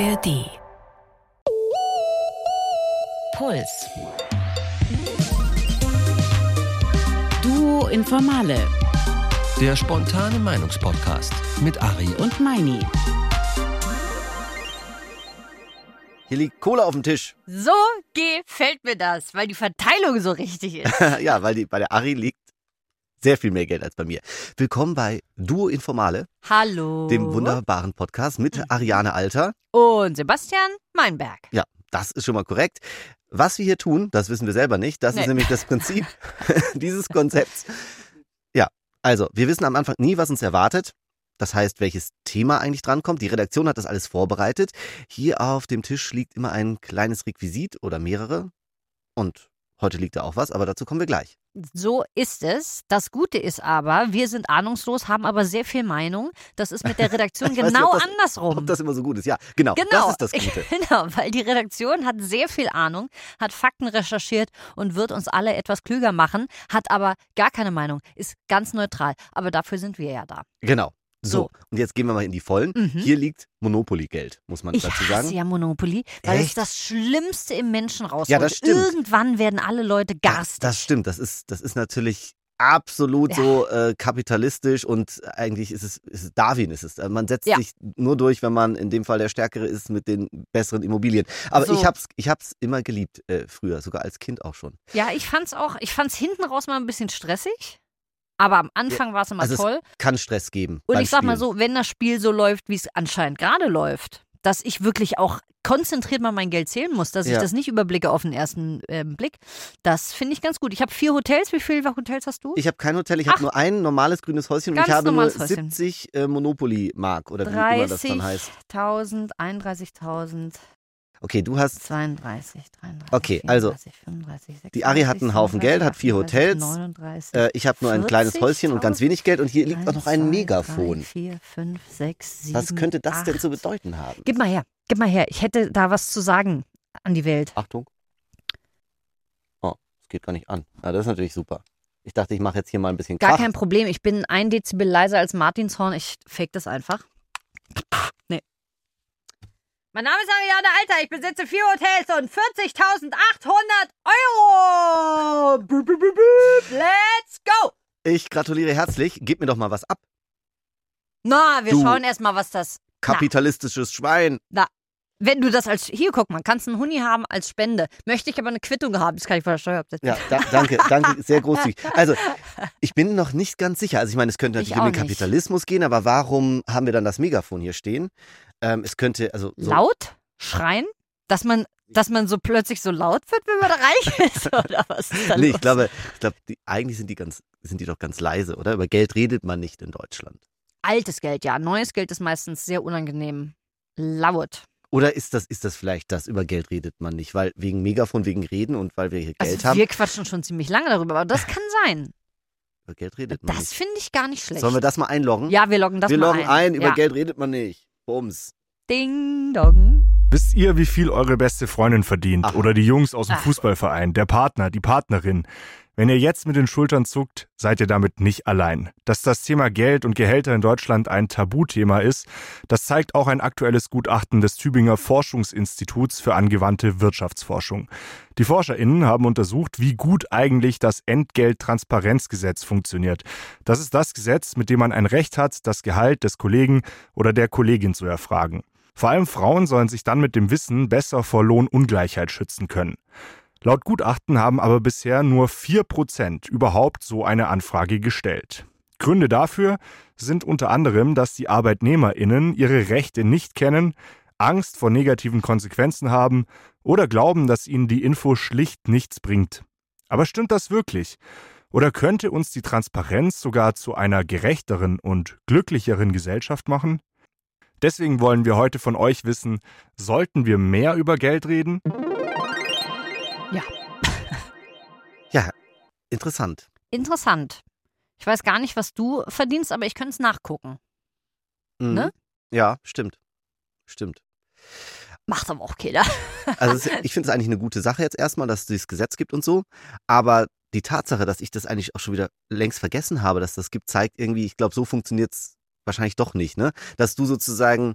ARD. Puls. Duo Informale Der spontane Meinungspodcast mit Ari und und Meini. Hier liegt Cola auf dem Tisch. So gefällt mir das, weil die Verteilung so richtig ist. ja, weil die, bei der Ari liegt sehr viel mehr Geld als bei mir. Willkommen bei Duo Informale, Hallo. dem wunderbaren Podcast mit Ariane Alter. Und Sebastian Meinberg. Ja, das ist schon mal korrekt. Was wir hier tun, das wissen wir selber nicht. Das ist Nee. nämlich das Prinzip dieses Konzepts. Ja, also wir wissen am Anfang nie, was uns erwartet. Das heißt, welches Thema eigentlich drankommt. Die Redaktion hat das alles vorbereitet. Hier auf dem Tisch liegt immer ein kleines Requisit oder mehrere. Und heute liegt da auch was, aber dazu kommen wir gleich. So ist es. Das Gute ist aber, wir sind ahnungslos, haben aber sehr viel Meinung. Das ist mit der Redaktion nicht, genau ob das- andersrum. Ob das immer so gut ist. Ja, genau. Genau, Das ist das Gute. genau, weil die Redaktion hat sehr viel Ahnung, hat Fakten recherchiert und wird uns alle etwas klüger machen, hat aber gar keine Meinung, ist ganz neutral. Aber dafür sind wir ja da. Genau. So, und jetzt gehen wir mal in die Vollen. Mhm. Hier liegt Monopoly-Geld, muss man Ich dazu hasse sagen. ja Monopoly, weil es Echt? das Schlimmste im Menschen rausholt. Ja, das stimmt. Irgendwann werden alle Leute garstig. Das stimmt, das ist, das ist natürlich absolut Ja. so äh, kapitalistisch und eigentlich ist es, ist es Darwin ist es. Man setzt Ja. sich nur durch, wenn man in dem Fall der Stärkere ist mit den besseren Immobilien. Aber So. ich hab's, ich hab's immer geliebt, äh, früher, sogar als Kind auch schon. Ja, ich fand's auch, ich fand's hinten raus mal ein bisschen stressig. Aber am Anfang war es immer Also es toll. Kann Stress geben. Und ich sag mal Spielen. so, wenn das Spiel so läuft, wie es anscheinend gerade läuft, dass ich wirklich auch konzentriert mal mein Geld zählen muss, dass ich Ja. das nicht überblicke auf den ersten ähm, Blick, das finde ich ganz gut. Ich habe vier Hotels. Wie viele Hotels hast du? Ich habe kein Hotel, ich habe nur ein normales grünes Häuschen und ich habe nur normales Häuschen. 70 äh, Monopoly-Mark oder wie immer das dann heißt. 30.000, 31.000, Okay, du hast 32, 33, Okay, also, 34, 35, 36, die Ari hat einen Haufen Geld, hat vier 37, Hotels. 39, Äh, ich habe nur ein kleines Häuschen und ganz 40.000. wenig Geld und hier liegt auch noch ein 1, 2, Megafon. 3, 4, 5, 6, 7, Was könnte das 8. denn zu bedeuten haben? Gib mal her, gib mal her. Ich hätte da was zu sagen an die Welt. Achtung. Oh, es geht gar nicht an. Ja, das ist natürlich super. Ich dachte, ich mache jetzt hier mal ein bisschen Gar kein Problem. Ich bin ein Dezibel leiser als Martinshorn. Ich fake das einfach. Nee. Mein Name ist Ariane Alter. Ich besitze vier Hotels und 40.800 Euro. Let's go. Ich gratuliere herzlich. Gib mir doch mal was ab. Na, wir Du- schauen erst mal, was das. Kapitalistisches Schwein. Wenn du das als. Hier, guck mal, kannst einen Huni haben als Spende. Möchte ich aber eine Quittung haben. Das kann ich von der Steuer absetzen. Ja, da, danke, danke, sehr großzügig. Also, ich bin noch nicht ganz sicher. Also, ich meine, es könnte Ich natürlich um den. Kapitalismus gehen, aber warum haben wir dann das Megafon hier stehen? Ähm, es könnte, also, so, Laut? Schreien? Dass man, dass man so plötzlich so laut wird, wenn man reich ist? Oder was ist da nee, los? ich glaube, ich glaube, die, eigentlich sind die ganz, sind die doch ganz leise, oder? Über Geld redet man nicht in Deutschland. Altes Geld, ja. Neues Geld ist meistens sehr unangenehm. Laut. Oder ist das, ist das vielleicht das, über Geld redet man nicht? Weil wegen Megafon, wegen Reden und weil wir hier Geld Also haben, wir quatschen schon ziemlich lange darüber, aber das kann sein. über Geld redet man Das nicht. finde ich gar nicht schlecht. Sollen wir das mal einloggen? ja, wir loggen das wir mal loggen ein, über ja. Geld redet man nicht. Bums. Ding dong. Wisst ihr, wie viel eure beste Freundin verdient? Aha. Oder die Jungs aus dem Ach. Fußballverein, der Partner, die Partnerin? Wenn ihr jetzt mit den Schultern zuckt, seid ihr damit nicht allein. Dass das Thema Geld und Gehälter in Deutschland ein Tabuthema ist, das zeigt auch ein aktuelles Gutachten des Tübinger Forschungsinstituts für angewandte Wirtschaftsforschung. Die ForscherInnen haben untersucht, wie gut eigentlich das Entgelttransparenzgesetz funktioniert. Das ist das Gesetz, mit dem man ein Recht hat, das Gehalt des Kollegen oder der Kollegin zu erfragen. Vor allem Frauen sollen sich dann mit dem Wissen besser vor Lohnungleichheit schützen können. Laut Gutachten haben aber bisher nur 4% überhaupt so eine Anfrage gestellt. Gründe dafür sind unter anderem, dass die ArbeitnehmerInnen ihre Rechte nicht kennen, Angst vor negativen Konsequenzen haben oder glauben, dass ihnen die Info schlicht nichts bringt. Aber stimmt das wirklich? Oder könnte uns die Transparenz sogar zu einer gerechteren und glücklicheren Gesellschaft machen? Deswegen wollen wir heute von euch wissen, sollten wir mehr über Geld reden? Ja, interessant. Interessant. Ich weiß gar nicht, was du verdienst, aber ich könnte es nachgucken. Mhm. Ne? Ja, stimmt. Stimmt. Macht aber auch keiner. Also ich finde es eigentlich eine gute Sache jetzt erstmal, dass es dieses Gesetz gibt und so. Aber die Tatsache, dass ich das eigentlich auch schon wieder längst vergessen habe, dass das gibt, zeigt irgendwie, ich glaube, so funktioniert es wahrscheinlich doch nicht, ne? Dass du sozusagen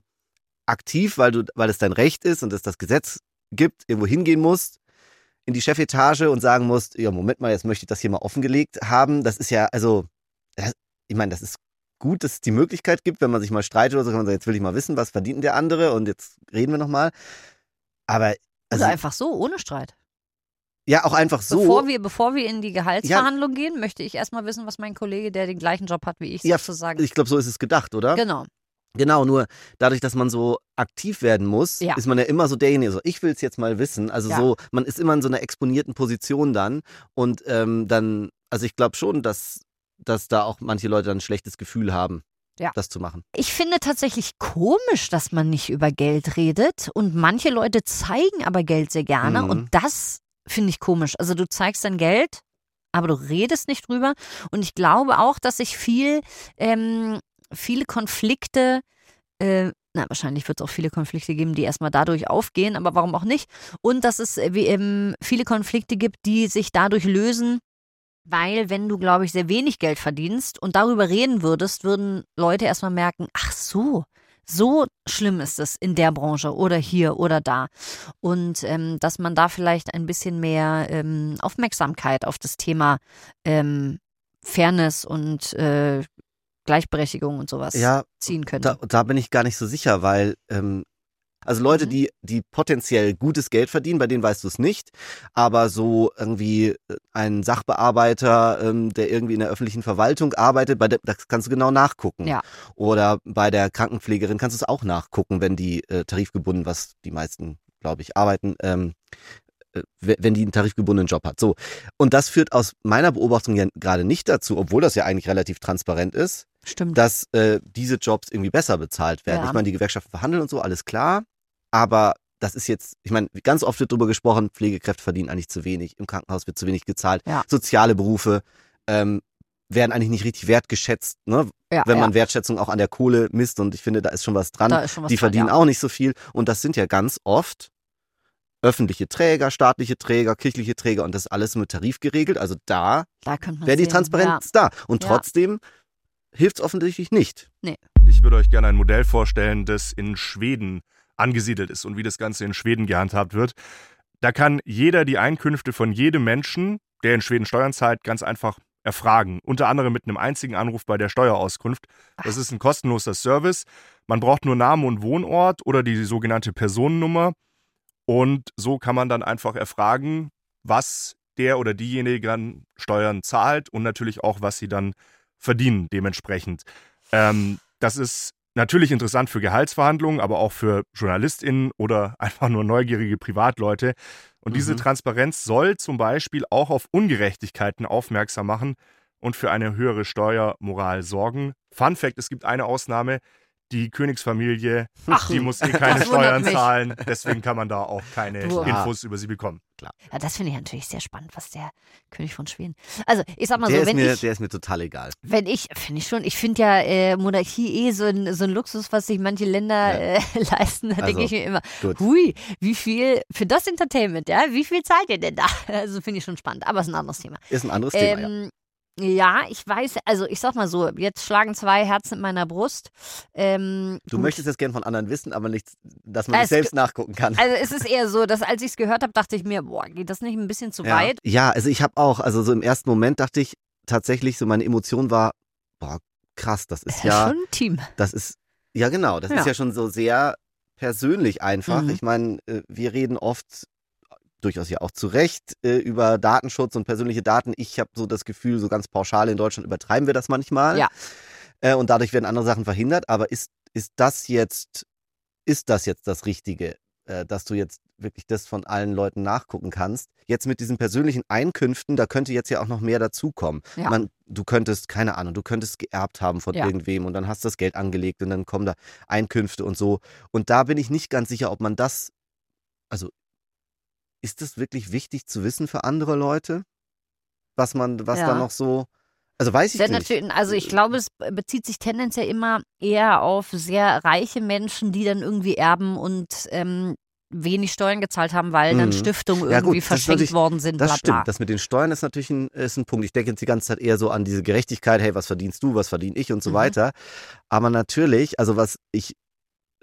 aktiv, weil du, weil es dein Recht ist und es das Gesetz gibt, irgendwo hingehen musst in die Chefetage und sagen musst, ja, Moment mal, jetzt möchte ich das hier mal offengelegt haben. Das ist ja, also, das, ich meine, das ist gut, dass es die Möglichkeit gibt, wenn man sich mal streitet oder so, kann man sagen, jetzt will ich mal wissen, was verdient der andere und jetzt reden wir nochmal. Aber, Also also, einfach so, ohne Streit. ja, auch einfach so. Bevor, wir, bevor wir in die Gehaltsverhandlung gehen, möchte ich erstmal wissen, was mein Kollege, der den gleichen Job hat wie ich, Ja, sozusagen. ich glaube, so ist es gedacht, oder? genau. Genau, nur dadurch, dass man so aktiv werden muss, Ja. ist man ja immer so derjenige, so ich will es jetzt mal wissen. Also Ja. so, man ist immer in so einer exponierten Position dann und ähm, dann, also ich glaube schon, dass, dass da auch manche Leute dann ein schlechtes Gefühl haben, Ja. das zu machen. Ich finde tatsächlich komisch, dass man nicht über Geld redet und manche Leute zeigen aber Geld sehr gerne Mhm. und das finde ich komisch. Also du zeigst dein Geld, aber du redest nicht drüber und ich glaube auch, dass sich viel, ähm, viele Konflikte, äh, na wahrscheinlich wird es auch viele Konflikte geben, die erstmal dadurch aufgehen, aber warum auch nicht? Und dass es äh, wie, ähm, viele Konflikte gibt, die sich dadurch lösen, weil wenn du, glaube ich, sehr wenig Geld verdienst und darüber reden würdest, würden Leute erstmal merken, ach so, so schlimm ist es in der Branche oder hier oder da. Und ähm, dass man da vielleicht ein bisschen mehr ähm, Aufmerksamkeit auf das Thema ähm, Fairness und äh, Gleichberechtigung und sowas Ja, ziehen könnte. da, da bin ich gar nicht so sicher, weil ähm, also Leute, Mhm. die, die potenziell gutes Geld verdienen, bei denen weißt du es nicht, aber so irgendwie äh, ein Sachbearbeiter, ähm, der irgendwie in der öffentlichen Verwaltung arbeitet, bei der, das kannst du genau nachgucken. Ja. Oder bei der Krankenpflegerin kannst du es auch nachgucken, wenn die äh, tarifgebunden, was die meisten, glaube ich, arbeiten, ähm, äh, we- wenn die einen tarifgebundenen Job hat. So. Und das führt aus meiner Beobachtung ja gerade nicht dazu, obwohl das ja eigentlich relativ transparent ist, Stimmt. dass äh, diese Jobs irgendwie besser bezahlt werden. Ja. Ich meine, die Gewerkschaften verhandeln und so, alles klar. Aber das ist jetzt, ich meine, ganz oft wird darüber gesprochen, Pflegekräfte verdienen eigentlich zu wenig, im Krankenhaus wird zu wenig gezahlt, Ja. soziale Berufe ähm, werden eigentlich nicht richtig wertgeschätzt, ne? ja, wenn ja. man Wertschätzung auch an der Kohle misst und ich finde, da ist schon was dran. schon was die dran, verdienen ja. auch nicht so viel und das sind ja ganz oft öffentliche Träger, staatliche Träger, kirchliche Träger und das alles mit Tarif geregelt. Also da Da wäre die. Transparenz da. Und Ja. trotzdem hilft es offensichtlich nicht. Ich würde euch gerne ein Modell vorstellen, das in Schweden angesiedelt ist und wie das Ganze in Schweden gehandhabt wird. Da kann jeder die Einkünfte von jedem Menschen, der in Schweden Steuern zahlt, ganz einfach erfragen. Unter anderem mit einem einzigen Anruf bei der Steuerauskunft. Das ist ein kostenloser Service. Man braucht nur Namen und Wohnort oder die sogenannte Personennummer. Und so kann man dann einfach erfragen, was der oder diejenige an Steuern zahlt und natürlich auch, was sie dann verdienen dementsprechend. Ähm, das ist natürlich interessant für Gehaltsverhandlungen, aber auch für JournalistInnen oder einfach nur neugierige Privatleute. Und diese Mhm. Transparenz soll zum Beispiel auch auf Ungerechtigkeiten aufmerksam machen und für eine höhere Steuermoral sorgen. Fun Fact: Es gibt eine Ausnahme. Die Königsfamilie, Ach, die muss eh keine Steuern mich. zahlen, deswegen kann man da auch keine Du- Infos über sie bekommen. Ja, das finde ich natürlich sehr spannend, was der König von Schweden. Also, ich sag mal Der, so, wenn mir, ich, der ist mir total egal. wenn ich, finde ich schon, ich finde ja äh, Monarchie eh so ein, so ein Luxus, was sich manche Länder Ja. äh, leisten. Da denke Also, ich mir immer, Gut. hui, wie viel für das Entertainment, ja, wie viel zahlt ihr denn da? Also finde ich schon spannend, aber ist ein anderes Thema. Ist ein anderes Thema, ja. Ja, ich weiß, also ich sag mal so, jetzt schlagen zwei Herzen in meiner Brust. Ähm, Du gut. möchtest es gern von anderen wissen, aber nicht, dass man Es selbst nachgucken kann. Also es ist eher so, dass als ich es gehört habe, dachte ich mir, boah, geht das nicht ein bisschen zu ja. weit? ja, also ich habe auch, also so im ersten Moment dachte ich tatsächlich, so meine Emotion war, boah, krass, das ist Ja, ja, schon ein Team. das ist, ja genau, das Ja. ist ja schon so sehr persönlich einfach. Mhm. Ich meine, äh, wir reden oft durchaus ja auch zu Recht äh, über Datenschutz und persönliche Daten. Ich habe so das Gefühl, so ganz pauschal in Deutschland übertreiben wir das manchmal. Ja. Äh, und dadurch werden andere Sachen verhindert. Aber ist, ist das jetzt, ist das jetzt das Richtige, äh, dass du jetzt wirklich das von allen Leuten nachgucken kannst? Jetzt mit diesen persönlichen Einkünften, da könnte jetzt ja auch noch mehr dazukommen. Ja. Man, du könntest, keine Ahnung, du könntest geerbt haben von Ja. irgendwem und dann hast du das Geld angelegt und dann kommen da Einkünfte und so. Und da bin ich nicht ganz sicher, ob man das, also ist das wirklich wichtig zu wissen für andere Leute? Was man, was Ja. da noch so, also weiß ich Sehr nicht. also ich glaube, es bezieht sich tendenziell immer eher auf sehr reiche Menschen, die dann irgendwie erben und ähm, wenig Steuern gezahlt haben, weil dann Mhm. Stiftungen Ja, gut, irgendwie ist verschenkt worden sind, Das bla stimmt. bla. Das mit den Steuern ist natürlich ein, ist ein Punkt. Ich denke jetzt die ganze Zeit eher so an diese Gerechtigkeit, hey, was verdienst du, was verdiene ich und so Mhm. weiter. Aber natürlich, also was ich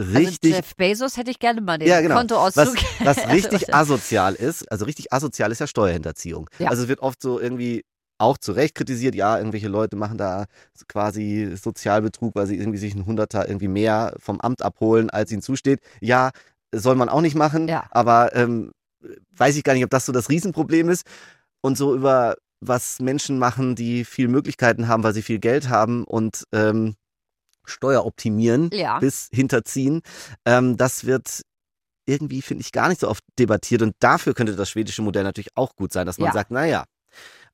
richtig, Also Jeff Bezos hätte ich gerne mal den Ja, genau. Kontoauszug. was, was richtig Also, asozial ist, also richtig asozial ist ja Steuerhinterziehung. Ja. Also es wird oft so irgendwie auch zu Recht kritisiert, ja, irgendwelche Leute machen da quasi Sozialbetrug, weil sie irgendwie sich einen Hunderter irgendwie mehr vom Amt abholen, als ihnen zusteht. Ja, soll man auch nicht machen, Ja. aber ähm, weiß ich gar nicht, ob das so das Riesenproblem ist. Und so über was Menschen machen, die viel Möglichkeiten haben, weil sie viel Geld haben und ähm, Steuer optimieren Ja. bis hinterziehen, ähm, das wird irgendwie, finde ich, gar nicht so oft debattiert. Und dafür könnte das schwedische Modell natürlich auch gut sein, dass man Ja. sagt, naja,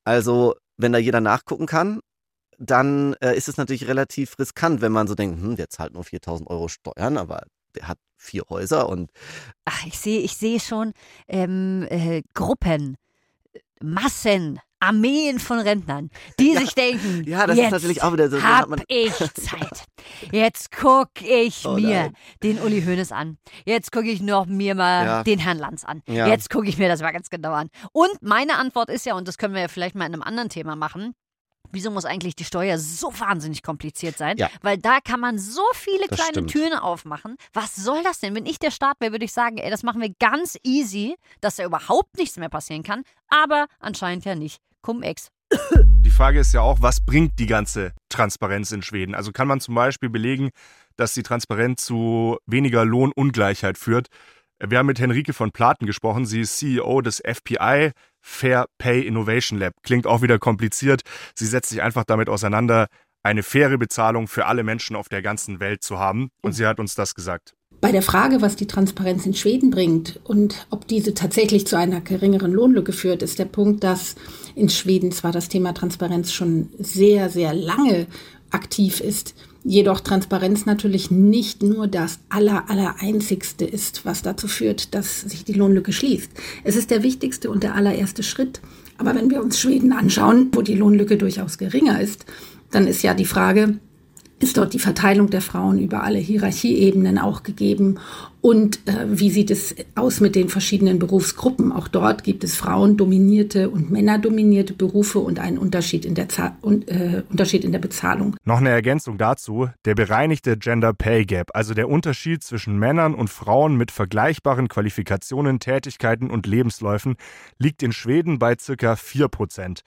also wenn da jeder nachgucken kann, dann äh, ist es natürlich relativ riskant, wenn man so denkt, hm, der zahlt nur 4000 Euro Steuern, aber der hat vier Häuser und Ach, ich sehe, ich sehe schon ähm, äh, Gruppen, Massen, Armeen von Rentnern, die Ja. sich denken, Ja, das jetzt ist natürlich auch wieder so. hab ich Zeit. Jetzt guck ich Oh mir nein. den Uli Hoeneß an. Jetzt gucke ich noch mir mal Ja. den Herrn Lanz an. Ja. Jetzt gucke ich mir das mal ganz genau an. Und meine Antwort ist ja, und das können wir ja vielleicht mal in einem anderen Thema machen, Wieso muss eigentlich die Steuer so wahnsinnig kompliziert sein? Ja. Weil da kann man so viele Das kleine stimmt. Türen aufmachen. Was soll das denn? Wenn ich der Staat wäre, würde ich sagen, ey, das machen wir ganz easy, dass da überhaupt nichts mehr passieren kann. Aber anscheinend ja nicht. Cum-ex. Die Frage ist ja auch, was bringt die ganze Transparenz in Schweden? Also kann man zum Beispiel belegen, dass die Transparenz zu weniger Lohnungleichheit führt? Wir haben mit Henrike von Platen gesprochen. Sie ist CEO des FPI, Fair Pay Innovation Lab. Klingt auch wieder kompliziert. Sie setzt sich einfach damit auseinander, eine faire Bezahlung für alle Menschen auf der ganzen Welt zu haben. Und sie hat uns das gesagt. Bei der Frage, was die Transparenz in Schweden bringt und ob diese tatsächlich zu einer geringeren Lohnlücke führt, ist der Punkt, dass in Schweden zwar das Thema Transparenz schon sehr, sehr lange aktiv ist, jedoch Transparenz natürlich nicht nur das aller, aller einzigste ist, was dazu führt, dass sich die Lohnlücke schließt. Es ist der wichtigste und der allererste Schritt. Aber wenn wir uns Schweden anschauen, wo die Lohnlücke durchaus geringer ist, dann ist ja die Frage, ist dort die Verteilung der Frauen über alle Hierarchieebenen auch gegeben? Und äh, wie sieht es aus mit den verschiedenen Berufsgruppen? Auch dort gibt es frauendominierte und männerdominierte Berufe und einen Unterschied in der, Za und, äh, Unterschied in der Bezahlung. Noch eine Ergänzung dazu. Der bereinigte Gender Pay Gap, also der Unterschied zwischen Männern und Frauen mit vergleichbaren Qualifikationen, Tätigkeiten und Lebensläufen, liegt in Schweden bei ca. 4%.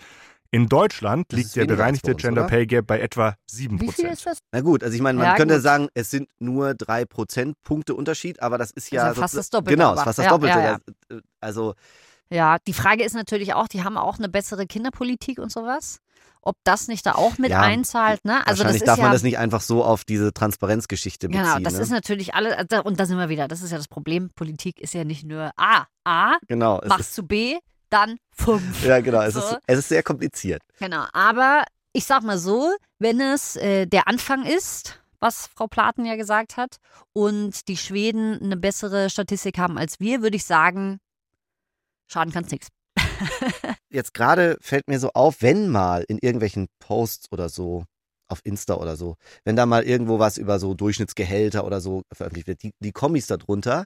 In Deutschland Das liegt der bereinigte uns, Gender oder? Pay Gap bei etwa 7%. Wie viel ist das? Na gut, also ich meine, man Ja, könnte gut. sagen, es sind nur drei Prozentpunkte Unterschied, aber das ist ja, ja fast das Doppelte, Genau, ist aber. fast das Ja, Doppelte. ja, äh, Also Ja, die Frage ist natürlich auch, die haben auch eine bessere Kinderpolitik und sowas. Ob das nicht da auch mit Ja, einzahlt, ne? Also das wahrscheinlich ist darf ja man das nicht einfach so auf diese Transparenzgeschichte beziehen. Genau, das ne? ist natürlich alles, also, und da sind wir wieder, das ist ja das Problem. Politik ist ja nicht nur A, A, genau, machst zu B, dann fünf. ja genau, es, So. ist, es ist sehr kompliziert. Genau, aber ich sag mal so, wenn es äh, der Anfang ist, was Frau Platen ja gesagt hat, und die Schweden eine bessere Statistik haben als wir, würde ich sagen, schaden kann es nichts. Jetzt gerade fällt mir so auf, wenn mal in irgendwelchen Posts oder so auf Insta oder so, wenn da mal irgendwo was über so Durchschnittsgehälter oder so veröffentlicht wird, die, die Kommis darunter,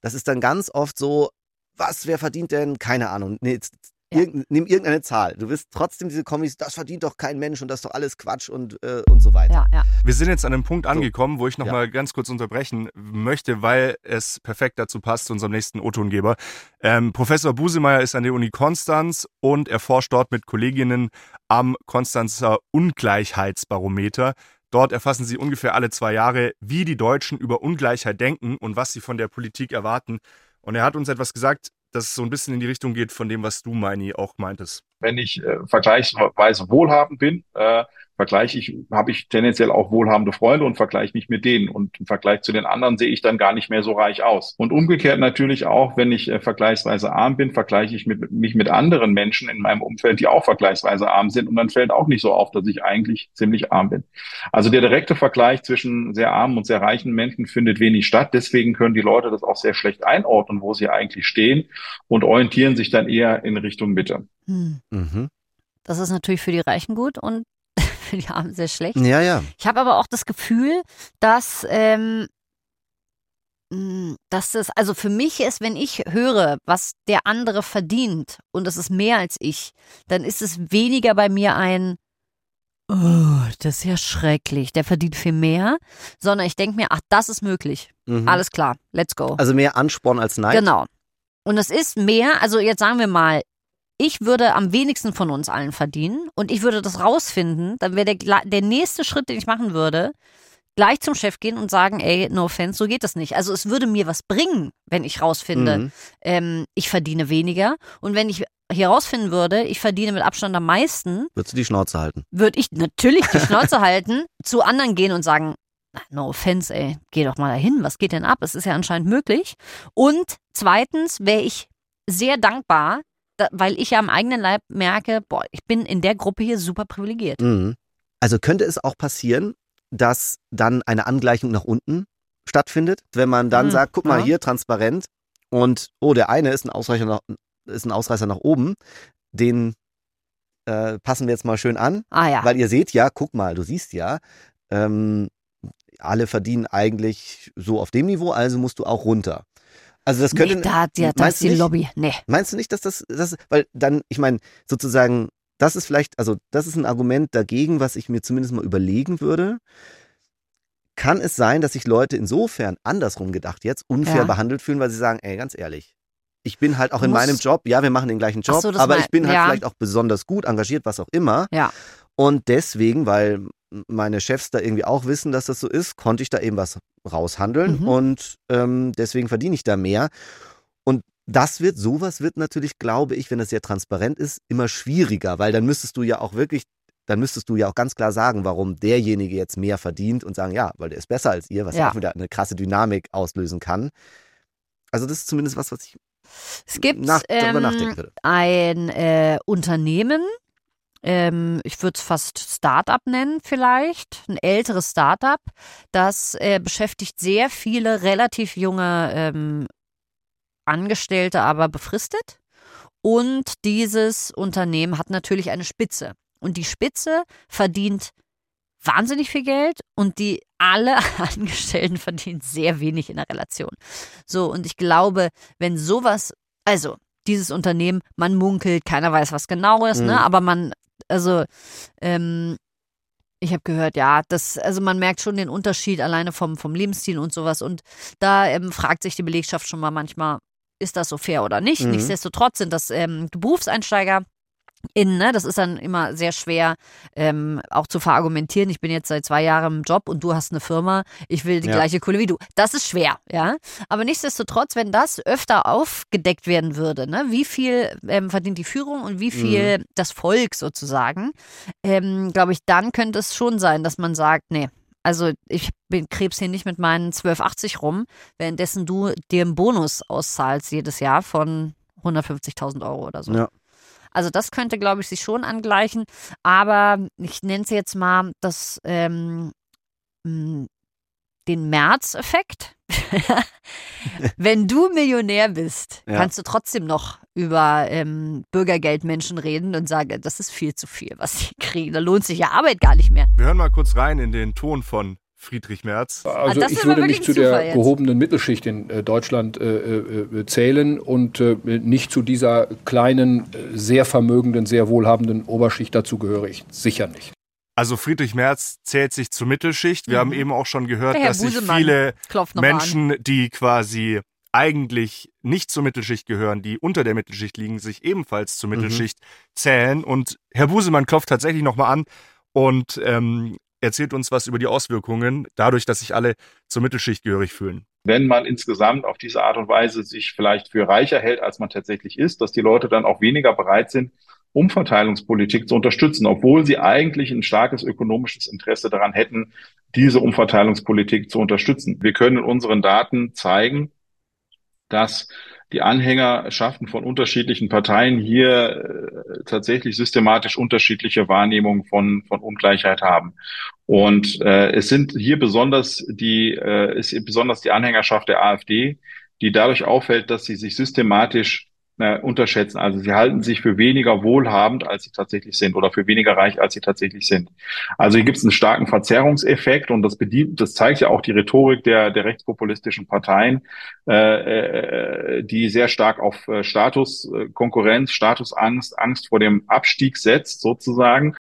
das ist dann ganz oft so, was, wer verdient denn? Keine Ahnung. Nee, jetzt, Ja. irgend, nimm irgendeine Zahl. Du wirst trotzdem diese Kommis, das verdient doch kein Mensch und das ist doch alles Quatsch und, äh, und so weiter. Ja, ja. Wir sind jetzt an einem Punkt angekommen, wo ich noch Ja. mal ganz kurz unterbrechen möchte, weil es perfekt dazu passt, zu unserem nächsten O-Tongeber. Ähm, Professor Busemeyer ist an der Uni Konstanz und er forscht dort mit Kolleginnen am Konstanzer Ungleichheitsbarometer. Dort erfassen sie ungefähr alle zwei Jahre, wie die Deutschen über Ungleichheit denken und was sie von der Politik erwarten. Und er hat uns etwas gesagt, das so ein bisschen in die Richtung geht von dem, was du, Meini, auch meintest. wenn ich äh, vergleichsweise wohlhabend bin, äh, vergleiche ich, habe ich tendenziell auch wohlhabende Freunde und vergleiche mich mit denen. Und im Vergleich zu den anderen sehe ich dann gar nicht mehr so reich aus. Und umgekehrt natürlich auch, wenn ich äh, vergleichsweise arm bin, vergleiche ich mit, mich mit anderen Menschen in meinem Umfeld, die auch vergleichsweise arm sind. Und dann fällt auch nicht so auf, dass ich eigentlich ziemlich arm bin. Also der direkte Vergleich zwischen sehr armen und sehr reichen Menschen findet wenig statt. Deswegen können die Leute das auch sehr schlecht einordnen, wo sie eigentlich stehen und orientieren sich dann eher in Richtung Mitte. Hm. Mhm. Das ist natürlich für die Reichen gut und die Armen sehr schlecht. Ja, ja. Ich habe aber auch das Gefühl, dass, ähm, mh, dass es, also für mich ist, wenn ich höre, was der andere verdient und es ist mehr als ich, dann ist es weniger bei mir ein, oh, das ist ja schrecklich, der verdient viel mehr, sondern ich denke mir, ach, das ist möglich. Mhm. Alles klar, let's go. Also mehr Ansporn als Neid. Genau. Und es ist mehr, also jetzt sagen wir mal, ich würde am wenigsten von uns allen verdienen und ich würde das rausfinden, dann wäre der, der nächste Schritt, den ich machen würde, gleich zum Chef gehen und sagen, ey, no offense, so geht das nicht. Also es würde mir was bringen, wenn ich rausfinde, Mhm. ähm, ich verdiene weniger. Und wenn ich hier rausfinden würde, ich verdiene mit Abstand am meisten, Würdest du die Schnauze halten? würde ich natürlich die Schnauze halten, zu anderen gehen und sagen, "Na, no offense, ey, geh doch mal dahin, was geht denn ab? Es ist ja anscheinend möglich. Und zweitens wäre ich sehr dankbar, da, weil ich ja am eigenen Leib merke, boah, ich bin in der Gruppe hier super privilegiert. Mhm. Also könnte es auch passieren, dass dann eine Angleichung nach unten stattfindet, wenn man dann Mhm, sagt, guck mal ja. hier transparent und oh, der eine ist ein Ausreißer nach, ist ein Ausreißer nach oben, den äh, passen wir jetzt mal schön an, Ah ja. weil ihr seht ja, guck mal, du siehst ja, ähm, alle verdienen eigentlich so auf dem Niveau, also musst du auch runter. Also das könnte nee, da, ja, da ist die nicht? Lobby. Nee. Meinst du nicht, dass das, das weil dann, ich meine, sozusagen, das ist vielleicht, also das ist ein Argument dagegen, was ich mir zumindest mal überlegen würde. Kann es sein, dass sich Leute insofern andersrum gedacht jetzt unfair Ja. behandelt fühlen, weil sie sagen, ey, ganz ehrlich, ich bin halt auch in Muss- meinem Job, ja, wir machen den gleichen Job, so, aber mein- ich bin halt ja. vielleicht auch besonders gut engagiert, was auch immer. Ja. Und deswegen, weil meine Chefs da irgendwie auch wissen, dass das so ist, konnte ich da eben was raushandeln Mhm. und ähm, deswegen verdiene ich da mehr. Und das wird, sowas wird natürlich, glaube ich, wenn das sehr transparent ist, immer schwieriger, weil dann müsstest du ja auch wirklich, dann müsstest du ja auch ganz klar sagen, warum derjenige jetzt mehr verdient und sagen, ja, weil der ist besser als ihr, was ja, auch wieder eine krasse Dynamik auslösen kann. Also das ist zumindest was, was ich Es gibt nach, ähm, ein äh, Unternehmen, ähm, ich würde es fast Startup nennen vielleicht, ein älteres Startup, das äh, beschäftigt sehr viele relativ junge ähm, Angestellte, aber befristet. Und dieses Unternehmen hat natürlich eine Spitze. Und die Spitze verdient wahnsinnig viel Geld und die alle Angestellten verdienen sehr wenig in der Relation. So, und ich glaube, wenn sowas, also dieses Unternehmen, man munkelt, keiner weiß, was genau ist, Mhm. ne? Aber man, also, ähm, ich habe gehört, ja, das, also man merkt schon den Unterschied alleine vom, vom Lebensstil und sowas. Und da ähm, fragt sich die Belegschaft schon mal manchmal, ist das so fair oder nicht? Mhm. Nichtsdestotrotz sind das ähm, Berufseinsteiger. In, ne? Das ist dann immer sehr schwer ähm, auch zu verargumentieren. Ich bin jetzt seit zwei Jahren im Job und du hast eine Firma, ich will die Ja. gleiche Kohle wie du. Das ist schwer, ja. Aber nichtsdestotrotz, wenn das öfter aufgedeckt werden würde, ne, wie viel ähm, verdient die Führung und wie viel das Volk sozusagen, ähm, glaube ich, dann könnte es schon sein, dass man sagt, nee, also ich bin krebs hier nicht mit meinen 12,80 rum, währenddessen du dir einen Bonus auszahlst jedes Jahr von 150.000 Euro oder so. Ja. Also das könnte, glaube ich, sich schon angleichen. Aber ich nenne es jetzt mal das, ähm, mh, den März-Effekt. Wenn du Millionär bist, Ja. kannst du trotzdem noch über ähm, Bürgergeldmenschen reden und sagen, das ist viel zu viel, was die kriegen. Da lohnt sich ja Arbeit gar nicht mehr. Wir hören mal kurz rein in den Ton von Friedrich Merz. Also das ist ich würde mich zu Zufall der jetzt. gehobenen Mittelschicht in äh, Deutschland äh, äh, zählen und äh, nicht zu dieser kleinen, äh, sehr vermögenden, sehr wohlhabenden Oberschicht. Dazu gehöre ich sicher nicht. Also Friedrich Merz zählt sich zur Mittelschicht. Wir Mhm. haben eben auch schon gehört, dass sich viele. Menschen, die quasi eigentlich nicht zur Mittelschicht gehören, die unter der Mittelschicht liegen, sich ebenfalls zur Mhm. Mittelschicht zählen. Und Herr Busemann klopft tatsächlich nochmal an und ähm, erzählt uns was über die Auswirkungen, dadurch, dass sich alle zur Mittelschicht gehörig fühlen. wenn man insgesamt auf diese Art und Weise sich vielleicht für reicher hält, als man tatsächlich ist, dass die Leute dann auch weniger bereit sind, Umverteilungspolitik zu unterstützen, obwohl sie eigentlich ein starkes ökonomisches Interesse daran hätten, diese Umverteilungspolitik zu unterstützen. Wir können in unseren Daten zeigen, dass die Anhängerschaften von unterschiedlichen Parteien hier äh, tatsächlich systematisch unterschiedliche Wahrnehmungen von, von Ungleichheit haben. Und äh, es sind hier besonders die, äh, ist besonders die Anhängerschaft der AfD, die dadurch auffällt, dass sie sich systematisch äh, unterschätzen. Also sie halten sich für weniger wohlhabend, als sie tatsächlich sind, oder für weniger reich, als sie tatsächlich sind. Also hier gibt es einen starken Verzerrungseffekt und das bedient, das zeigt ja auch die Rhetorik der, der rechtspopulistischen Parteien, äh, äh, die sehr stark auf äh, Status, äh, Statusangst, Angst vor dem Abstieg setzt, sozusagen.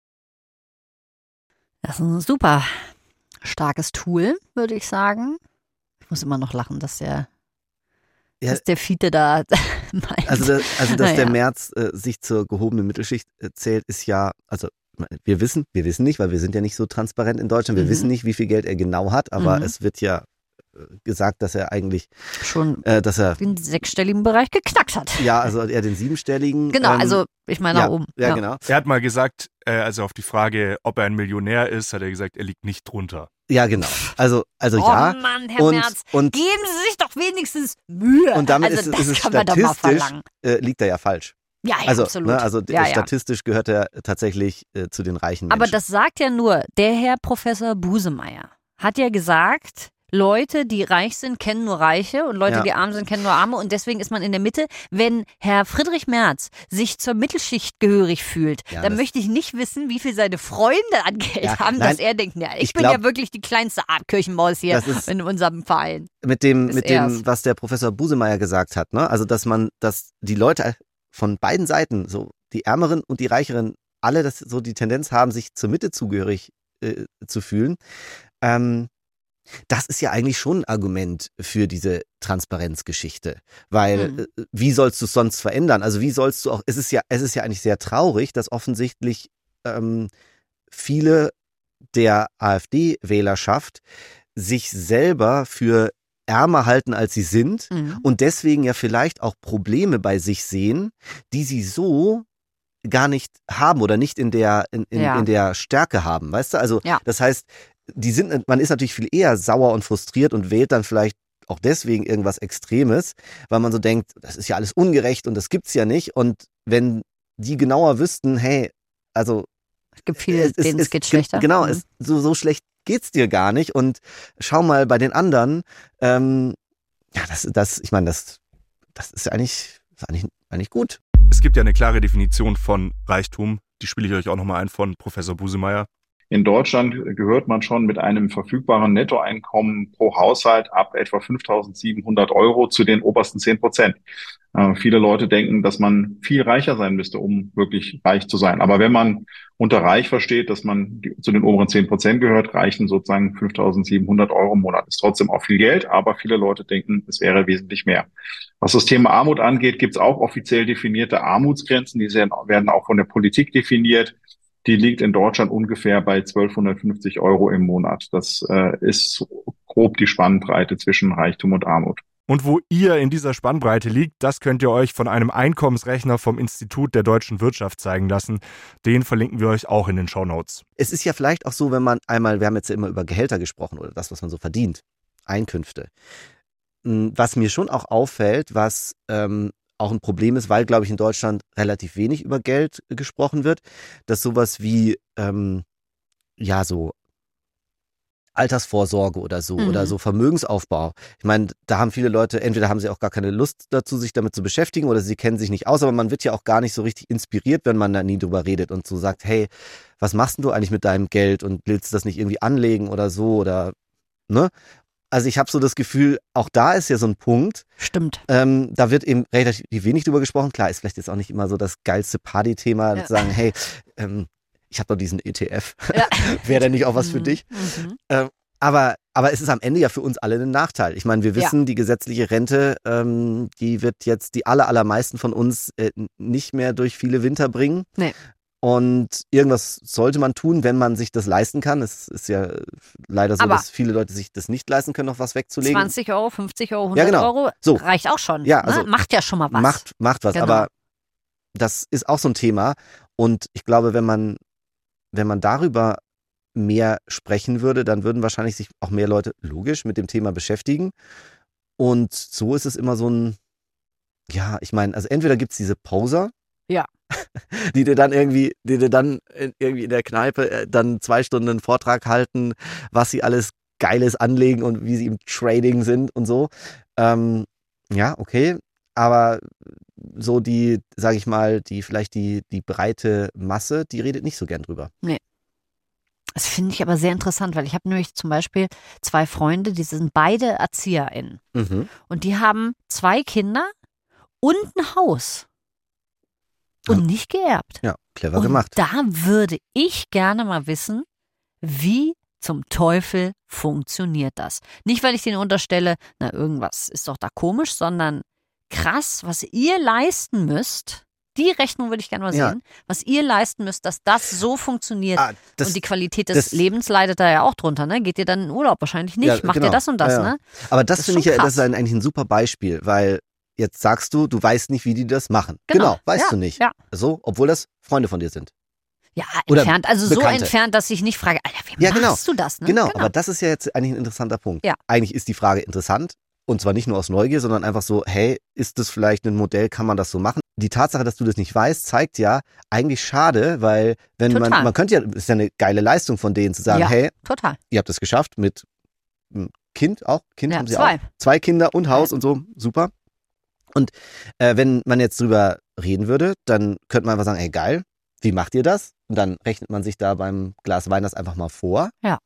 Das ist ein super starkes Tool, würde ich sagen. Ich muss immer noch lachen, dass der, Ja. dass der Fiete da meint. Also, da, also dass der Naja. März äh, sich zur gehobenen Mittelschicht äh, zählt, ist ja, also wir wissen, wir wissen nicht, weil wir sind ja nicht so transparent in Deutschland. Wir Mhm. wissen nicht, wie viel Geld er genau hat, aber Mhm. es wird ja äh, gesagt, dass er eigentlich, schon äh, dass er, den sechsstelligen Bereich geknackt hat. ja, also er den siebenstelligen. Genau, ähm, also ich meine ja, nach oben. Ja, genau. Er hat mal gesagt, äh, also auf die Frage, ob er ein Millionär ist, hat er gesagt, er liegt nicht drunter. Ja, genau. Also, also oh ja. Mann, Herr Und, Merz, und, geben Sie sich doch wenigstens Mühe. und damit also ist, das ist es kann man doch mal statistisch, verlangen. äh, liegt er ja falsch. Ja, ja also, absolut. Ne, also ja, ja. statistisch gehört er tatsächlich äh, zu den reichen Aber Menschen. das sagt ja nur der Herr Professor Busemeyer. Hat ja gesagt, Leute, die reich sind, kennen nur Reiche und Leute, Ja. die arm sind, kennen nur Arme und deswegen ist man in der Mitte. Wenn Herr Friedrich Merz sich zur Mittelschicht gehörig fühlt, Ja, dann möchte ich nicht wissen, wie viel seine Freunde an Geld Ja, haben, nein, dass er denkt, ja, ich, ich bin glaub- ja wirklich die kleinste Kirchenmaus hier in unserem Verein. mit dem, mit dem, was der Professor Busemeyer gesagt hat, ne? Also, dass man, dass die Leute von beiden Seiten, so die Ärmeren und die Reicheren, alle das so die Tendenz haben, sich zur Mitte zugehörig äh, zu fühlen. Ähm, das ist ja eigentlich schon ein Argument für diese Transparenzgeschichte. Weil, Mhm. äh, wie sollst du es sonst verändern? Also wie sollst du auch, es ist ja, es ist ja eigentlich sehr traurig, dass offensichtlich ähm, viele der AfD-Wählerschaft sich selber für ärmer halten, als sie sind Mhm. und deswegen ja vielleicht auch Probleme bei sich sehen, die sie so gar nicht haben oder nicht in der in, in, Ja. in der Stärke haben, weißt du? Also Ja. das heißt, die sind man ist natürlich viel eher sauer und frustriert und wählt dann vielleicht auch deswegen irgendwas Extremes, weil man so denkt, das ist ja alles ungerecht und das gibt's ja nicht und wenn die genauer wüssten, hey, also Es gibt viele, denen es geht schlechter. Genau, Mhm. es, so, so schlecht geht's dir gar nicht. Und schau mal bei den anderen, ähm, ja, das, das, ich meine, das, das ist eigentlich, ist eigentlich, eigentlich gut. Es gibt ja eine klare Definition von Reichtum, die spiele ich euch auch nochmal ein von Professor Busemeyer. In Deutschland gehört man schon mit einem verfügbaren Nettoeinkommen pro Haushalt ab etwa 5.700 Euro zu den obersten 10 Prozent. Äh, viele Leute denken, dass man viel reicher sein müsste, um wirklich reich zu sein. Aber wenn man unter reich versteht, dass man zu den oberen 10 Prozent gehört, reichen sozusagen 5.700 Euro im Monat. Ist trotzdem auch viel Geld, aber viele Leute denken, es wäre wesentlich mehr. Was das Thema Armut angeht, gibt es auch offiziell definierte Armutsgrenzen. Die werden auch von der Politik definiert. Die liegt in Deutschland ungefähr bei 1250 Euro im Monat. Das äh, ist so grob die Spannbreite zwischen Reichtum und Armut. Und wo ihr in dieser Spannbreite liegt, das könnt ihr euch von einem Einkommensrechner vom Institut der deutschen Wirtschaft zeigen lassen. Den verlinken wir euch auch in den Shownotes. Es ist ja vielleicht auch so, wenn man einmal, wir haben jetzt ja immer über Gehälter gesprochen oder das, was man so verdient, Einkünfte. Mm, Was mir schon auch auffällt, was ähm, auch ein Problem ist, weil, glaube ich, in Deutschland relativ wenig über Geld gesprochen wird, dass sowas wie, ähm, ja, so Altersvorsorge oder so Mhm. oder so Vermögensaufbau. Ich meine, da haben viele Leute, entweder haben sie auch gar keine Lust dazu, sich damit zu beschäftigen oder sie kennen sich nicht aus, aber man wird ja auch gar nicht so richtig inspiriert, wenn man da nie drüber redet und so sagt, hey, was machst denn du eigentlich mit deinem Geld und willst du das nicht irgendwie anlegen oder so oder, ne? Also ich habe so das Gefühl, auch da ist ja so ein Punkt, Stimmt. ähm, da wird eben relativ wenig drüber gesprochen. Klar, ist vielleicht jetzt auch nicht immer so das geilste Party-Thema, Ja. zu sagen, hey, ähm, ich habe doch diesen ETF. Ja. Wäre der nicht auch was für Mhm. dich? Mhm. Aber, aber es ist am Ende ja für uns alle ein Nachteil. Ich meine, wir Ja. wissen, die gesetzliche Rente, ähm, die wird jetzt die aller, allermeisten von uns äh, nicht mehr durch viele Winter bringen. Nee. Und irgendwas sollte man tun, wenn man sich das leisten kann. Es ist ja leider so, Aber- dass viele Leute sich das nicht leisten können, noch was wegzulegen. 20 Euro, 50 Euro, 100 genau. Euro So. reicht auch schon. Ja, ne? also Macht ja schon mal was. Macht, macht was. Genau. Aber das ist auch so ein Thema. Und ich glaube, wenn man, wenn man darüber mehr sprechen würde, dann würden wahrscheinlich sich auch mehr Leute logisch mit dem Thema beschäftigen. Und so ist es immer so ein, ja, ich meine, also entweder gibt's diese Poser, Ja. die dir dann irgendwie, die dir dann in, irgendwie in der Kneipe äh, dann zwei Stunden einen Vortrag halten, was sie alles Geiles anlegen und wie sie im Trading sind und so. Ähm, ja, okay. Aber so die, sage ich mal, die vielleicht die, die breite Masse, die redet nicht so gern drüber. Das finde ich aber sehr interessant, weil ich habe nämlich zum Beispiel zwei Freunde, die sind beide ErzieherInnen. Mhm. Und die haben zwei Kinder und ein Haus. Und Ja. nicht geerbt. Ja, clever und gemacht. da würde ich gerne mal wissen, Wie zum Teufel funktioniert das? Nicht, weil ich denen unterstelle, na, irgendwas ist doch da komisch, sondern krass, was ihr leisten müsst. Die Rechnung würde ich gerne mal Ja. sehen, was ihr leisten müsst, dass das so funktioniert. Ah, das, und die Qualität des das- Lebens leidet da ja auch drunter, ne? Geht ihr dann in Urlaub? Wahrscheinlich nicht. Ja, Macht genau. ihr das und das, Ja, ja. ne? aber das, das finde ich ja, das ist ein, eigentlich ein super Beispiel, weil jetzt sagst du, du weißt nicht, wie die das machen. Genau. weißt Ja, du nicht. ja. So, obwohl das Freunde von dir sind. Ja, Oder entfernt. Also so Bekannte. entfernt, dass ich nicht frage, Alter, wie Ja, genau. machst du das? Ne? Genau, aber das ist ja jetzt eigentlich ein interessanter Punkt. Ja. Eigentlich ist die Frage interessant und zwar nicht nur aus Neugier, sondern einfach so, hey, ist das vielleicht ein Modell, kann man das so machen? Die Tatsache, dass du das nicht weißt, zeigt ja eigentlich schade, weil wenn man, Total. man könnte ja, ist ja eine geile Leistung von denen zu sagen, Ja. hey, Total. ihr habt es geschafft mit einem Kind auch, Kind Ja, haben sie zwei. auch, zwei Kinder und Haus und so, super. Und äh, wenn man jetzt drüber reden würde, dann könnte man einfach sagen, ey geil, wie macht ihr das? Und dann rechnet man sich da beim Glas Wein das einfach mal vor. Ja.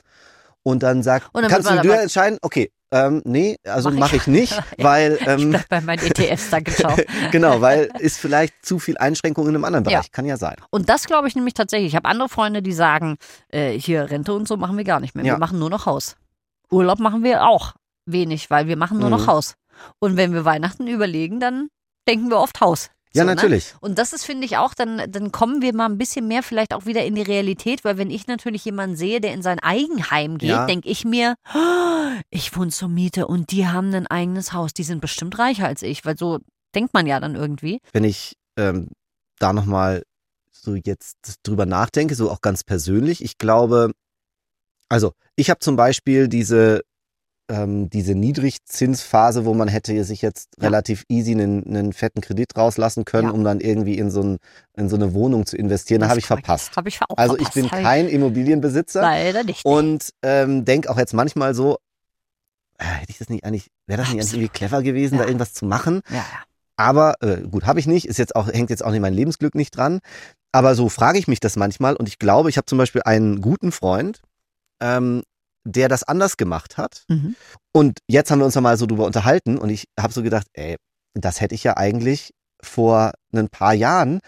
Und dann sagt, Und dann kannst du dir entscheiden, okay, ähm, nee, also Mach ich. mache ich nicht, Ja. weil Ich ähm, bleib bei meinen ETFs, danke, ciao. genau, weil ist vielleicht zu viel Einschränkung in einem anderen Ja. Bereich, kann ja sein. Und das glaube ich nämlich tatsächlich. Ich habe andere Freunde, die sagen, äh, hier Rente und so machen wir gar nicht mehr. Ja. Wir machen nur noch Haus. Urlaub machen wir auch wenig, weil wir machen nur Mhm. noch Haus. Und wenn wir Weihnachten überlegen, dann denken wir oft Haus. Ja, So, ne? natürlich. Und das ist, finde ich, auch, dann, dann kommen wir mal ein bisschen mehr vielleicht auch wieder in die Realität, weil wenn ich natürlich jemanden sehe, der in sein Eigenheim geht, Ja. denke ich mir, "Oh, ich wohne zur Miete und die haben ein eigenes Haus. Die sind bestimmt reicher als ich, weil so denkt man ja dann irgendwie. wenn ich ähm, da nochmal so jetzt drüber nachdenke, so auch ganz persönlich, ich glaube, also ich habe zum Beispiel diese, ähm, diese Niedrigzinsphase, wo man hätte sich jetzt Ja. relativ easy einen, einen fetten Kredit rauslassen können, Ja. um dann irgendwie in so, ein, in so eine Wohnung zu investieren. Da habe ich korrekt. verpasst. Habe ich auch Also ich verpasst. bin Hab ich kein Immobilienbesitzer Leider nicht. und ähm, denke auch jetzt manchmal so, äh, hätte ich das nicht eigentlich, wäre das nicht irgendwie clever gewesen, da Ja. irgendwas zu machen? ja. Aber äh, gut, habe ich nicht, ist jetzt auch, hängt jetzt auch nicht mein Lebensglück nicht dran. Aber so frage ich mich das manchmal und ich glaube, ich habe zum Beispiel einen guten Freund, ähm, der das anders gemacht hat. Mhm. Und jetzt haben wir uns mal so drüber unterhalten und ich habe so gedacht, ey, das hätte ich ja eigentlich vor ein paar Jahren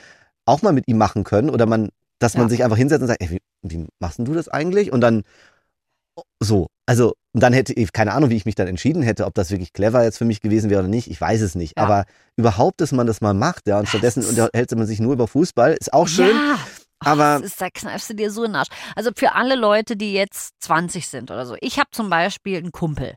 auch mal mit ihm machen können oder man, dass man Ja. sich einfach hinsetzt und sagt, ey, wie, wie machst denn du das eigentlich? Und dann so, also dann hätte ich keine Ahnung, wie ich mich dann entschieden hätte, ob das wirklich clever jetzt für mich gewesen wäre oder nicht. Ich weiß es nicht. Ja. Aber überhaupt, dass man das mal macht, ja, und stattdessen unterhält man sich nur über Fußball, ist auch schön. Ja. Aber- ist, da kneifst du dir so in den Arsch. Also für alle Leute, die jetzt 20 sind oder so. Ich habe zum Beispiel einen Kumpel,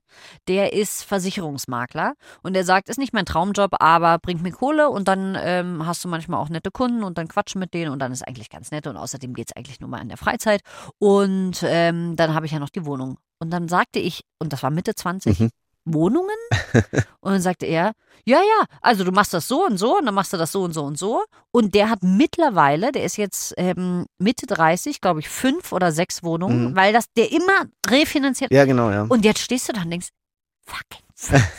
der ist Versicherungsmakler und der sagt, ist nicht mein Traumjob, aber bringt mir Kohle und dann ähm, hast du manchmal auch nette Kunden und dann quatschen mit denen und dann ist eigentlich ganz nett und außerdem geht's eigentlich nur mal in der Freizeit und ähm, dann habe ich ja noch die Wohnung. Und dann sagte ich, und das war Mitte 20, Mhm. Wohnungen? Und dann sagte er, ja, ja, also du machst das so und so und dann machst du das so und so und so. Und der hat mittlerweile, der ist jetzt ähm, Mitte 30, glaube ich, fünf oder sechs Wohnungen, Mhm. weil das der immer refinanziert. Ja, genau, ja. Und jetzt stehst du da und denkst, fucking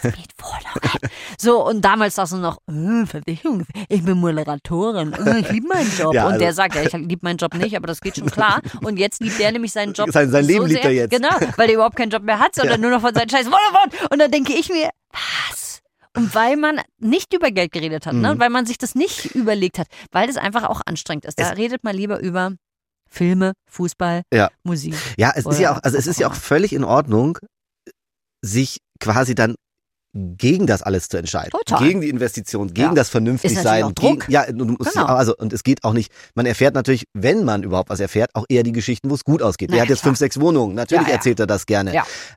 Miet Wohnungen. So, und damals sagst du noch, äh, Versicherung, ich bin Moderatorin, äh, ich liebe meinen Job. Ja, und also- der sagt, ja, ich liebe meinen Job nicht, aber das geht schon klar. Und jetzt liebt er nämlich seinen Job. Sein- sein Leben so liebt sehr, er jetzt. Genau, weil er überhaupt keinen Job mehr hat, sondern nur noch von seinen scheiß Vodafone. Und dann denke ich mir, was? Und weil man nicht über Geld geredet hat, ne? Mhm. weil man sich das nicht überlegt hat, weil das einfach auch anstrengend ist. Da Es- redet man lieber über Filme, Fußball, Ja. Musik. Ja, es ist ja auch, also es ist ja auch völlig in Ordnung, sich quasi dann gegen das alles zu entscheiden. Total. Gegen die Investition, gegen Ja. das vernünftig Ist natürlich sein. auch Druck. Gegen, ja, Genau. also, und es geht auch nicht, man erfährt natürlich, wenn man überhaupt was erfährt, auch eher die Geschichten, wo es gut ausgeht. Na der ja, hat jetzt klar. fünf, sechs Wohnungen. Natürlich Ja, erzählt er das gerne.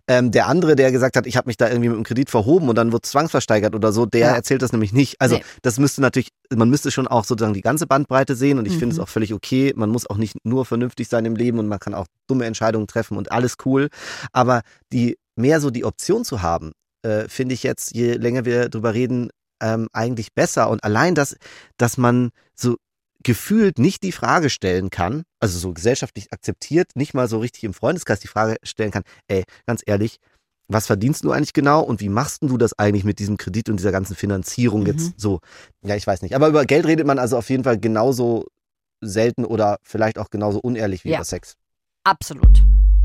Ähm, der andere, der gesagt hat, ich habe mich da irgendwie mit dem Kredit verhoben und dann wird zwangsversteigert oder so, der erzählt das nämlich nicht. Also Nee. das müsste natürlich, man müsste schon auch sozusagen die ganze Bandbreite sehen und ich finde es Mhm. auch völlig okay. Man muss auch nicht nur vernünftig sein im Leben und man kann auch dumme Entscheidungen treffen und alles cool. Aber die mehr so die Option zu haben, äh, finde ich jetzt, je länger wir drüber reden, ähm, eigentlich besser. Und allein das, dass man so gefühlt nicht die Frage stellen kann, also so gesellschaftlich akzeptiert, nicht mal so richtig im Freundeskreis die Frage stellen kann, ey, ganz ehrlich, was verdienst du eigentlich genau und wie machst denn du das eigentlich mit diesem Kredit und dieser ganzen Finanzierung Mhm. jetzt so? Ja, ich weiß nicht. Aber über Geld redet man also auf jeden Fall genauso selten oder vielleicht auch genauso unehrlich wie Ja. über Sex. Absolut.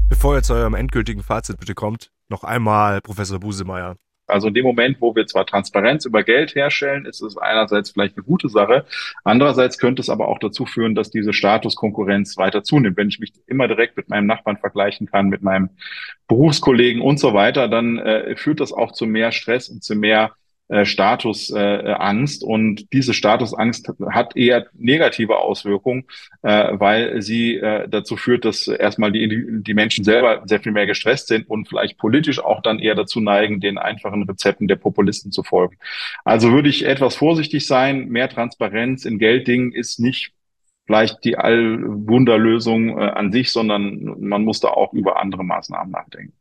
Bevor ihr zu eurem endgültigen Fazit bitte kommt, noch einmal Professor Busemeyer. Also in dem Moment, wo wir zwar Transparenz über Geld herstellen, ist es einerseits vielleicht eine gute Sache, andererseits könnte es aber auch dazu führen, dass diese Statuskonkurrenz weiter zunimmt. Wenn ich mich immer direkt mit meinem Nachbarn vergleichen kann, mit meinem Berufskollegen und so weiter, dann äh, führt das auch zu mehr Stress und zu mehr äh, Statusangst. Äh, und diese Statusangst hat eher negative Auswirkungen, äh, weil sie äh, dazu führt, dass erstmal die, die Menschen selber sehr viel mehr gestresst sind und vielleicht politisch auch dann eher dazu neigen, den einfachen Rezepten der Populisten zu folgen. Also würde ich etwas vorsichtig sein. Mehr Transparenz in Gelddingen ist nicht vielleicht die Allwunderlösung äh, an sich, sondern man muss da auch über andere Maßnahmen nachdenken.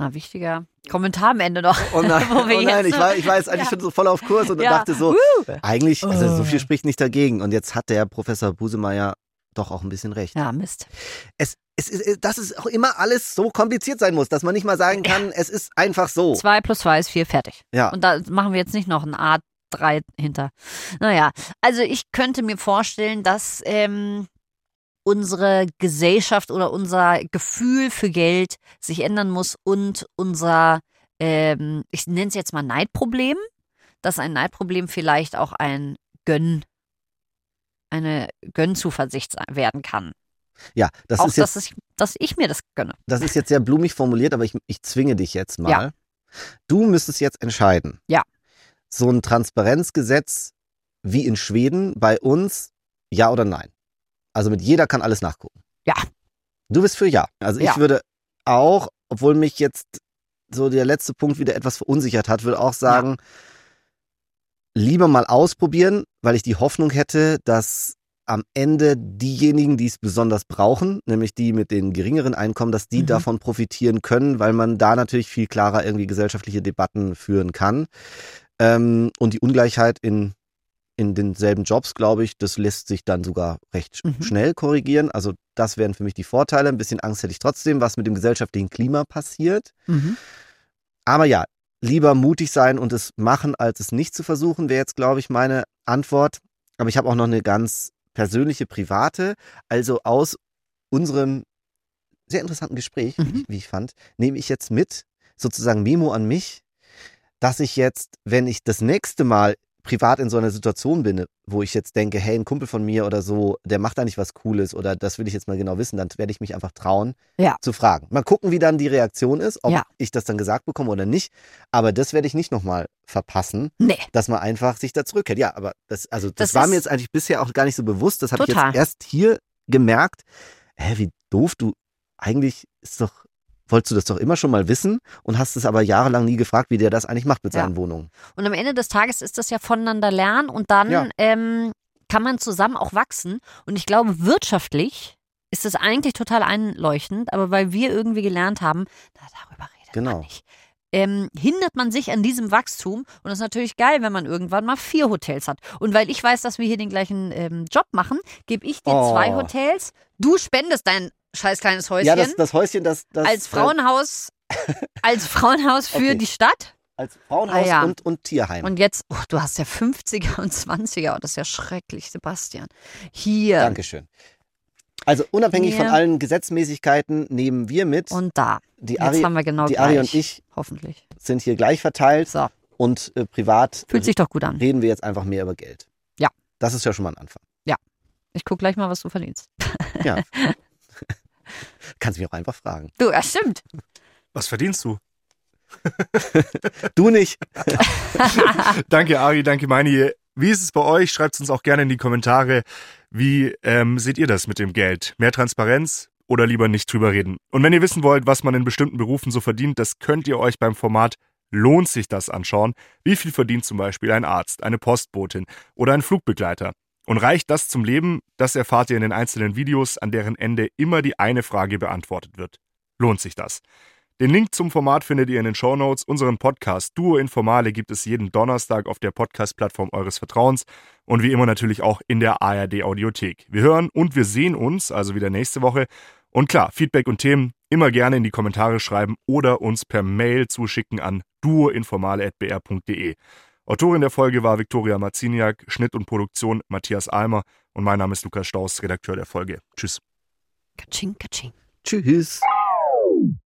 Ah, wichtiger Kommentar am Ende noch. Oh nein, oh nein ich, war, ich war jetzt eigentlich ja. schon so voll auf Kurs und ja. dachte so, uh. eigentlich, also so viel spricht nicht dagegen. Und jetzt hat der Professor Busemeyer doch auch ein bisschen recht. Ja, Mist. Es, es ist, dass es auch immer alles so kompliziert sein muss, dass man nicht mal sagen kann, ja. es ist einfach so. Zwei plus zwei ist vier, fertig. Ja. Und da machen wir jetzt nicht noch ein A3 hinter. Naja, also ich könnte mir vorstellen, dass ähm, unsere Gesellschaft oder unser Gefühl für Geld sich ändern muss und unser, ähm, ich nenne es jetzt mal Neidproblem, dass ein Neidproblem vielleicht auch ein Gönn, eine Gönnzuversicht werden kann. Ja, das auch, ist jetzt, dass, ich, dass ich mir das gönne. Das ist jetzt sehr blumig formuliert, aber ich, ich zwinge dich jetzt mal. Ja. Du müsstest jetzt entscheiden. Ja. So ein Transparenzgesetz wie in Schweden bei uns, ja oder nein? Also mit jeder kann alles nachgucken. Ja. Du bist für ja. Also ich Ja. würde auch, obwohl mich jetzt so der letzte Punkt wieder etwas verunsichert hat, würde auch sagen, lieber mal ausprobieren, weil ich die Hoffnung hätte, dass am Ende diejenigen, die es besonders brauchen, nämlich die mit den geringeren Einkommen, dass die Mhm. davon profitieren können, weil man da natürlich viel klarer irgendwie gesellschaftliche Debatten führen kann. Ähm, und die Ungleichheit in, in denselben Jobs, glaube ich, das lässt sich dann sogar recht Mhm. schnell korrigieren. Also das wären für mich die Vorteile. Ein bisschen Angst hätte ich trotzdem, was mit dem gesellschaftlichen Klima passiert. Mhm. Aber ja, lieber mutig sein und es machen, als es nicht zu versuchen, wäre jetzt, glaube ich, meine Antwort. Aber ich habe auch noch eine ganz persönliche, private. Also aus unserem sehr interessanten Gespräch, wie, Mhm. ich, wie ich fand, nehme ich jetzt mit, sozusagen Memo an mich, dass ich jetzt, wenn ich das nächste Mal privat in so einer Situation bin, wo ich jetzt denke, hey, ein Kumpel von mir oder so, der macht da nicht was Cooles oder das will ich jetzt mal genau wissen, dann werde ich mich einfach trauen Ja. zu fragen. Mal gucken, wie dann die Reaktion ist, ob Ja. ich das dann gesagt bekomme oder nicht. Aber das werde ich nicht nochmal verpassen, Nee. dass man einfach sich da zurückhält. Ja, aber das, also das, Das war mir jetzt eigentlich bisher auch gar nicht so bewusst. Das habe ich jetzt erst hier gemerkt. Hä, wie doof, du eigentlich ist doch, wolltest du das doch immer schon mal wissen und hast es aber jahrelang nie gefragt, wie der das eigentlich macht mit Ja. seinen Wohnungen. Und am Ende des Tages ist das ja voneinander lernen und dann Ja. ähm, kann man zusammen auch wachsen. Und ich glaube, wirtschaftlich ist das eigentlich total einleuchtend, aber weil wir irgendwie gelernt haben, na, darüber redet Genau. man nicht. Ähm, hindert man sich an diesem Wachstum und das ist natürlich geil, wenn man irgendwann mal vier Hotels hat. Und weil ich weiß, dass wir hier den gleichen ähm, Job machen, gebe ich dir Oh. zwei Hotels. Du spendest dein scheiß kleines Häuschen Ja, das, das Häuschen, das, das als äh, Frauenhaus, als Frauenhaus für Okay. die Stadt. als Frauenhaus Ah, ja. und, und Tierheim. Und jetzt, oh, du hast ja 50er und 20er und das ist ja schrecklich, Sebastian. Hier Dankeschön. Also unabhängig von Hier. allen Gesetzmäßigkeiten nehmen wir mit. und da. die Jetzt Ari, haben wir genau die gleich. Ari und ich Hoffentlich. sind hier gleich verteilt So, und äh, privat fühlt sich doch gut an. reden wir jetzt einfach mehr über Geld. Ja. Das ist ja schon mal ein Anfang. Ich guck gleich mal, was du verdienst. Ja. Kannst mich auch einfach fragen. Du, ja, stimmt. Was verdienst du? Du nicht. Danke, Ari, danke, Meini. Wie ist es bei euch? Schreibt es uns auch gerne in die Kommentare. Wie ähm, seht ihr das mit dem Geld? Mehr Transparenz oder lieber nicht drüber reden? Und wenn ihr wissen wollt, was man in bestimmten Berufen so verdient, das könnt ihr euch beim Format Lohnt sich das anschauen? Wie viel verdient zum Beispiel ein Arzt, eine Postbotin oder ein Flugbegleiter? Und reicht das zum Leben? Das erfahrt ihr in den einzelnen Videos, an deren Ende immer die eine Frage beantwortet wird. Lohnt sich das? Den Link zum Format findet ihr in den Shownotes. Unseren Podcast Duo Informale gibt es jeden Donnerstag auf der Podcast-Plattform eures Vertrauens und wie immer natürlich auch in der ARD Audiothek. Wir hören und wir sehen uns also wieder nächste Woche. Und klar, Feedback und Themen immer gerne in die Kommentare schreiben oder uns per Mail zuschicken an duoinformale.br.de. Autorin der Folge war Viktoria Marziniak, Schnitt und Produktion Matthias Almer und mein Name ist Lukas Staus, Redakteur der Folge. Tschüss. Katsching, katsching. Tschüss.